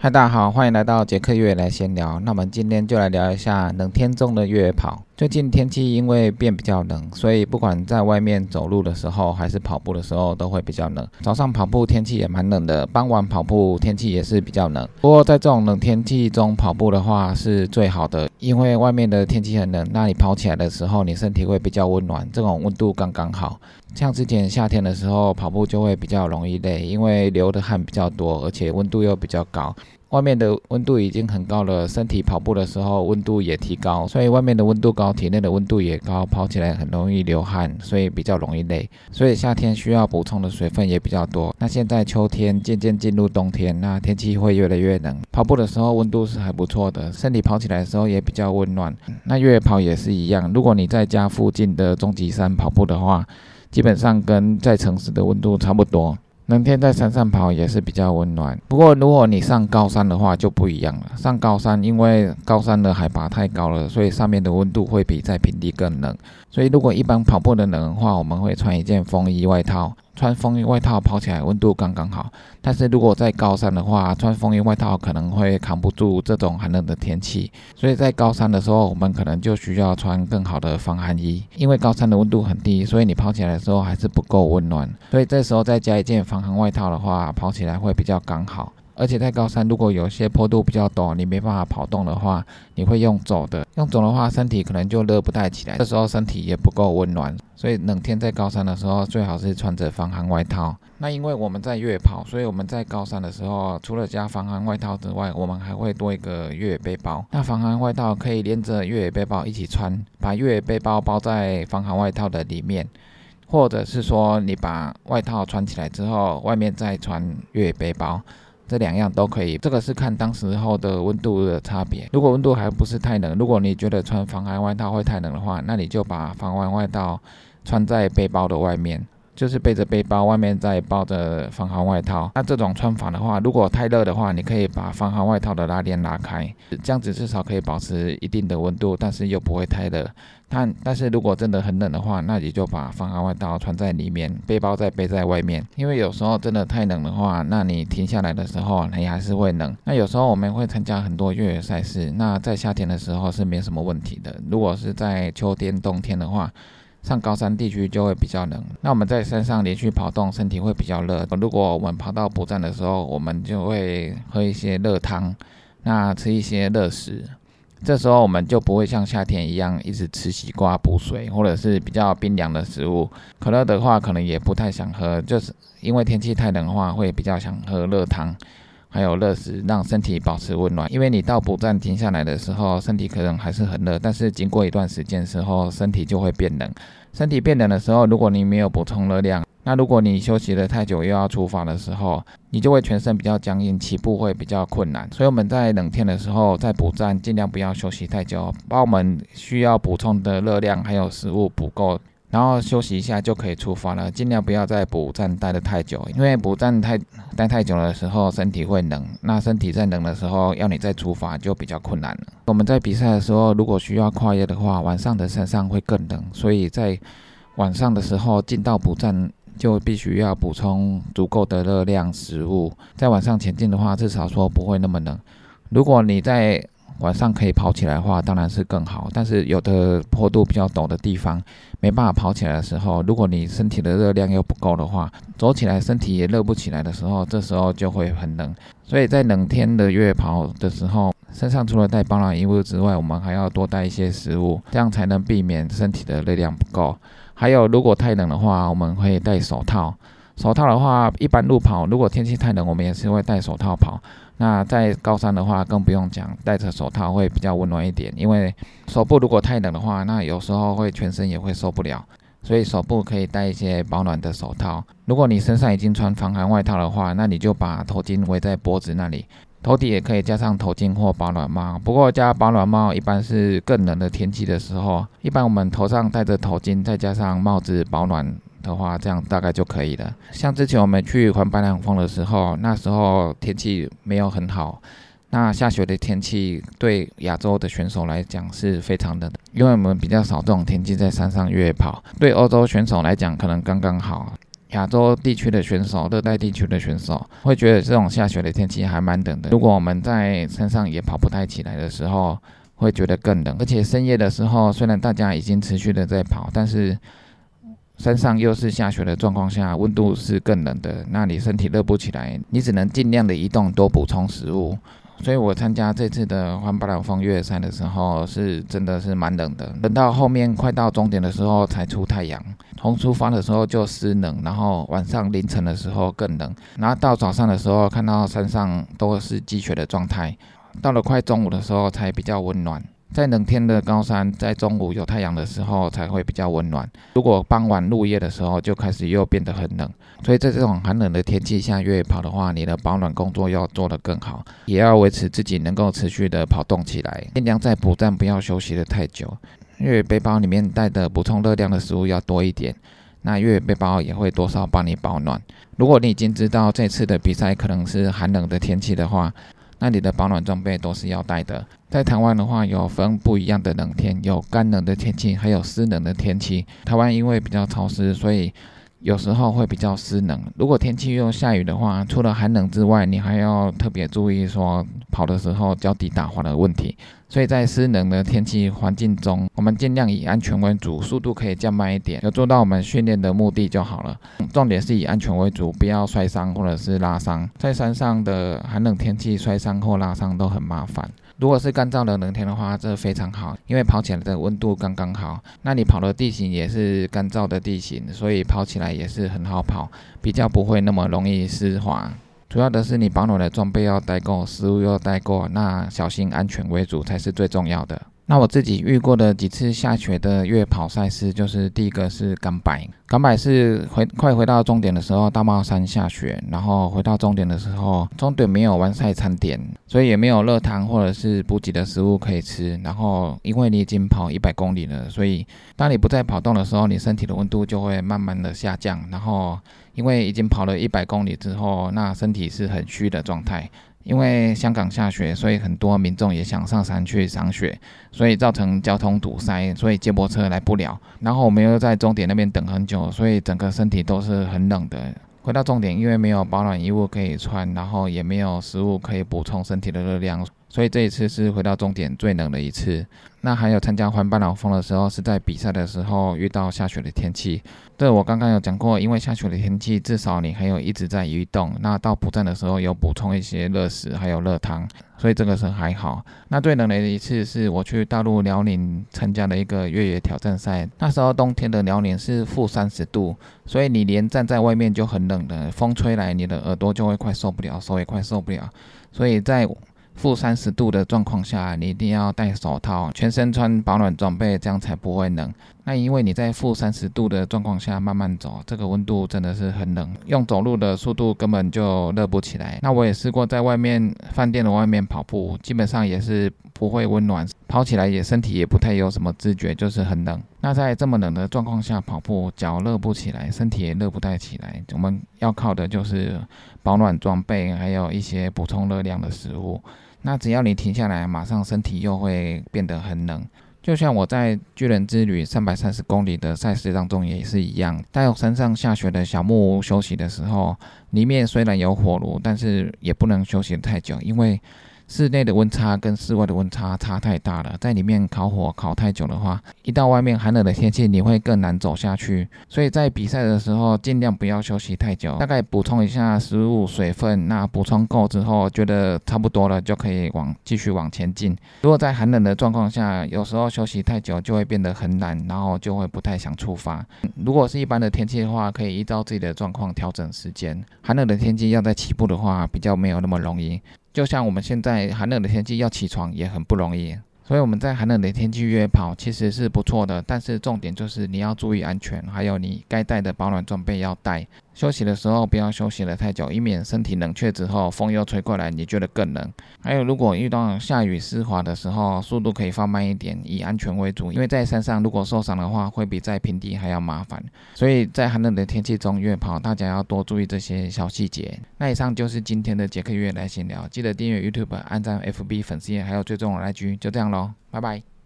嗨，大家好，欢迎来到杰克越野来闲聊。那我们今天就来聊一下能天中的越野跑。最近天气因为变比较冷，所以不管在外面走路的时候，还是跑步的时候，都会比较冷。早上跑步天气也蛮冷的，傍晚跑步天气也是比较冷。不过在这种冷天气中跑步的话是最好的，因为外面的天气很冷，那你跑起来的时候，你身体会比较温暖，这种温度刚刚好。像之前夏天的时候跑步就会比较容易累，因为流的汗比较多，而且温度又比较高。外面的温度已经很高了，身体跑步的时候温度也提高，所以外面的温度高，体内的温度也高，跑起来很容易流汗，所以比较容易累。所以夏天需要补充的水分也比较多。那现在秋天渐渐进入冬天，那天气会越来越冷，跑步的时候温度是还不错的，身体跑起来的时候也比较温暖。那越野跑也是一样，如果你在家附近的终极山跑步的话，基本上跟在城市的温度差不多。冷天在山上跑也是比较温暖，不过如果你上高山的话就不一样了。上高山，因为高山的海拔太高了，所以上面的温度会比在平地更冷。所以如果一般跑步的冷的话，我们会穿一件风衣外套。穿风衣外套跑起来温度刚刚好，但是如果在高山的话，穿风衣外套可能会扛不住这种寒冷的天气，所以在高山的时候，我们可能就需要穿更好的防寒衣，因为高山的温度很低，所以你跑起来的时候还是不够温暖，所以这时候再加一件防寒外套的话，跑起来会比较刚好。而且在高山，如果有些坡度比较陡，你没办法跑动的话，你会用走的。用走的话，身体可能就热不太起来，这时候身体也不够温暖。所以冷天在高山的时候，最好是穿着防寒外套。那因为我们在越野跑，所以我们在高山的时候，除了加防寒外套之外，我们还会多一个越野背包。那防寒外套可以连着越野背包一起穿，把越野背包包在防寒外套的里面，或者是说你把外套穿起来之后，外面再穿越野背包。这两样都可以，这个是看当时候的温度的差别。如果温度还不是太冷，如果你觉得穿防寒外套会太冷的话，那你就把防寒外套穿在背包的外面，就是背着背包，外面再包着防寒外套。那这种穿法的话，如果太热的话，你可以把防寒外套的拉链拉开，这样子至少可以保持一定的温度，但是又不会太热。但但是如果真的很冷的话，那你就把防寒外套穿在里面，背包再背在外面。因为有时候真的太冷的话，那你停下来的时候，你还是会冷。那有时候我们会参加很多越野赛事，那在夏天的时候是没什么问题的。如果是在秋天、冬天的话，上高山地区就会比较冷。那我们在山上连续跑动，身体会比较热。如果我们跑到补站的时候，我们就会喝一些热汤，那吃一些热食。这时候我们就不会像夏天一样一直吃西瓜补水，或者是比较冰凉的食物。可乐的话，可能也不太想喝，就是因为天气太冷的话，会比较想喝热汤，还有热食，让身体保持温暖。因为你到补站停下来的时候，身体可能还是很热，但是经过一段时间之后，身体就会变冷。身体变冷的时候，如果你没有补充热量，那如果你休息了太久又要出发的时候，你就会全身比较僵硬，起步会比较困难。所以我们在冷天的时候在补站，尽量不要休息太久，把我们需要补充的热量还有食物补够，然后休息一下就可以出发了。尽量不要在补站待得太久，因为补站太待太久的时候身体会冷，那身体在冷的时候要你再出发就比较困难了。我们在比赛的时候，如果需要跨越的话，晚上的山上会更冷，所以在晚上的时候进到补站。就必须要补充足够的热量食物，在晚上前进的话，至少说不会那么冷。如果你在晚上可以跑起来的话，当然是更好。但是有的坡度比较陡的地方，没办法跑起来的时候，如果你身体的热量又不够的话，走起来身体也热不起来的时候，这时候就会很冷。所以在冷天的越野跑的时候，身上除了带保暖衣物之外，我们还要多带一些食物，这样才能避免身体的热量不够。还有，如果太冷。的话，我们会戴手套。手套的话，一般路跑，如果天气太冷，我们也是会戴手套跑。那在高山的话，更不用讲，戴着手套会比较温暖一点。因为手部如果太冷的话，那有时候会全身也会受不了，所以手部可以戴一些保暖的手套。如果你身上已经穿防寒外套的话，那你就把头巾围在脖子那里。头顶也可以加上头巾或保暖帽，不过加保暖帽一般是更冷的天气的时候。一般我们头上戴着头巾，再加上帽子保暖的话，这样大概就可以了。像之前我们去环白两峰的时候，那时候天气没有很好，那下雪的天气对亚洲的选手来讲是非常的，因为我们比较少这种天气在山上越野跑。对欧洲选手来讲，可能刚刚好。亚洲地区的选手、热带地区的选手，会觉得这种下雪的天气还蛮冷的。如果我们在山上也跑不太起来的时候，会觉得更冷。而且深夜的时候，虽然大家已经持续的在跑，但是山上又是下雪的状况下，温度是更冷的，那你身体热不起来，你只能尽量的移动，多补充食物。所以我参加这次的环巴朗峰越野赛的时候，是真的是蛮冷的。等到后面快到终点的时候才出太阳，从出发的时候就湿冷，然后晚上凌晨的时候更冷，然后到早上的时候看到山上都是积雪的状态，到了快中午的时候才比较温暖。在冷天的高山，在中午有太阳的时候才会比较温暖。如果傍晚入夜的时候，就开始又变得很冷。所以在这种寒冷的天气下越野跑的话，你的保暖工作要做得更好，也要维持自己能够持续的跑动起来，尽量在补站不要休息的太久。越野背包里面带的补充热量的食物要多一点，那越野背包也会多少帮你保暖。如果你已经知道这次的比赛可能是寒冷的天气的话，那你的保暖装备都是要带的。在台湾的话，有分不一样的冷天，有干冷的天气，还有湿冷的天气。台湾因为比较潮湿，所以有时候会比较湿冷。如果天气又下雨的话，除了寒冷之外，你还要特别注意说跑的时候脚底打滑的问题。所以在湿冷的天气环境中，我们尽量以安全为主，速度可以降慢一点，有做到我们训练的目的就好了。重点是以安全为主，不要摔伤或者是拉伤。在山上的寒冷天气摔伤或拉伤都很麻烦。如果是干燥的冷天的话，这非常好，因为跑起来的温度刚刚好。那你跑的地形也是干燥的地形，所以跑起来也是很好跑，比较不会那么容易湿滑。主要的是你保暖的装备要带够，食物要带够，那小心安全为主才是最重要的。那我自己遇过的几次下雪的越野跑赛事，就是第一个是港百，港百是回快回到终点的时候，大帽山下雪，然后回到终点的时候，终点没有完赛餐点，所以也没有热汤或者是补给的食物可以吃。然后因为你已经跑一百公里了，所以当你不再跑动的时候，你身体的温度就会慢慢的下降。然后因为已经跑了一百公里之后，那身体是很虚的状态。因为香港下雪，所以很多民众也想上山去赏雪，所以造成交通堵塞，所以接驳车来不了。然后我们又在终点那边等很久，所以整个身体都是很冷的。回到终点，因为没有保暖衣物可以穿，然后也没有食物可以补充身体的热量。所以这一次是回到终点最冷的一次。那还有参加环半岛峰的时候，是在比赛的时候遇到下雪的天气。这我刚刚有讲过，因为下雪的天气，至少你还有一直在移动。那到补站的时候有补充一些热食，还有热汤，所以这个是还好。那最冷的一次是我去大陆辽宁参加的一个越野挑战赛，那时候冬天的辽宁是负三十度，所以你连站在外面就很冷的，风吹来你的耳朵就会快受不了，手也快受不了，所以在。负三十度的状况下，你一定要戴手套，全身穿保暖装备，这样才不会冷。那因为你在负三十度的状况下慢慢走，这个温度真的是很冷，用走路的速度根本就热不起来。那我也试过在外面饭店的外面跑步，基本上也是不会温暖，跑起来也身体也不太有什么知觉，就是很冷。那在这么冷的状况下跑步，脚热不起来，身体也热不太起来。我们要靠的就是保暖装备，还有一些补充热量的食物。那只要你停下来，马上身体又会变得很冷。就像我在巨人之旅三百三十公里的赛事当中也是一样，在山上下雪的小木屋休息的时候，里面虽然有火炉，但是也不能休息太久，因为。室内的温差跟室外的温差差太大了，在里面烤火烤太久的话，一到外面寒冷的天气，你会更难走下去。所以在比赛的时候，尽量不要休息太久，大概补充一下食物、水分。那补充够之后，觉得差不多了，就可以往继续往前进。如果在寒冷的状况下，有时候休息太久就会变得很懒，然后就会不太想出发。如果是一般的天气的话，可以依照自己的状况调整时间。寒冷的天气要在起步的话，比较没有那么容易。就像我们现在寒冷的天气要起床也很不容易，所以我们在寒冷的天气约跑其实是不错的，但是重点就是你要注意安全，还有你该带的保暖装备要带。休息的时候不要休息的太久，以免身体冷却之后风又吹过来，你觉得更冷。还有，如果遇到下雨湿滑的时候，速度可以放慢一点，以安全为主。因为在山上如果受伤的话，会比在平地还要麻烦。所以在寒冷的天气中越跑，大家要多注意这些小细节。那以上就是今天的杰克月来闲聊，记得订阅 YouTube、按赞 FB 粉丝页，还有追踪我来 G，就这样喽，拜拜。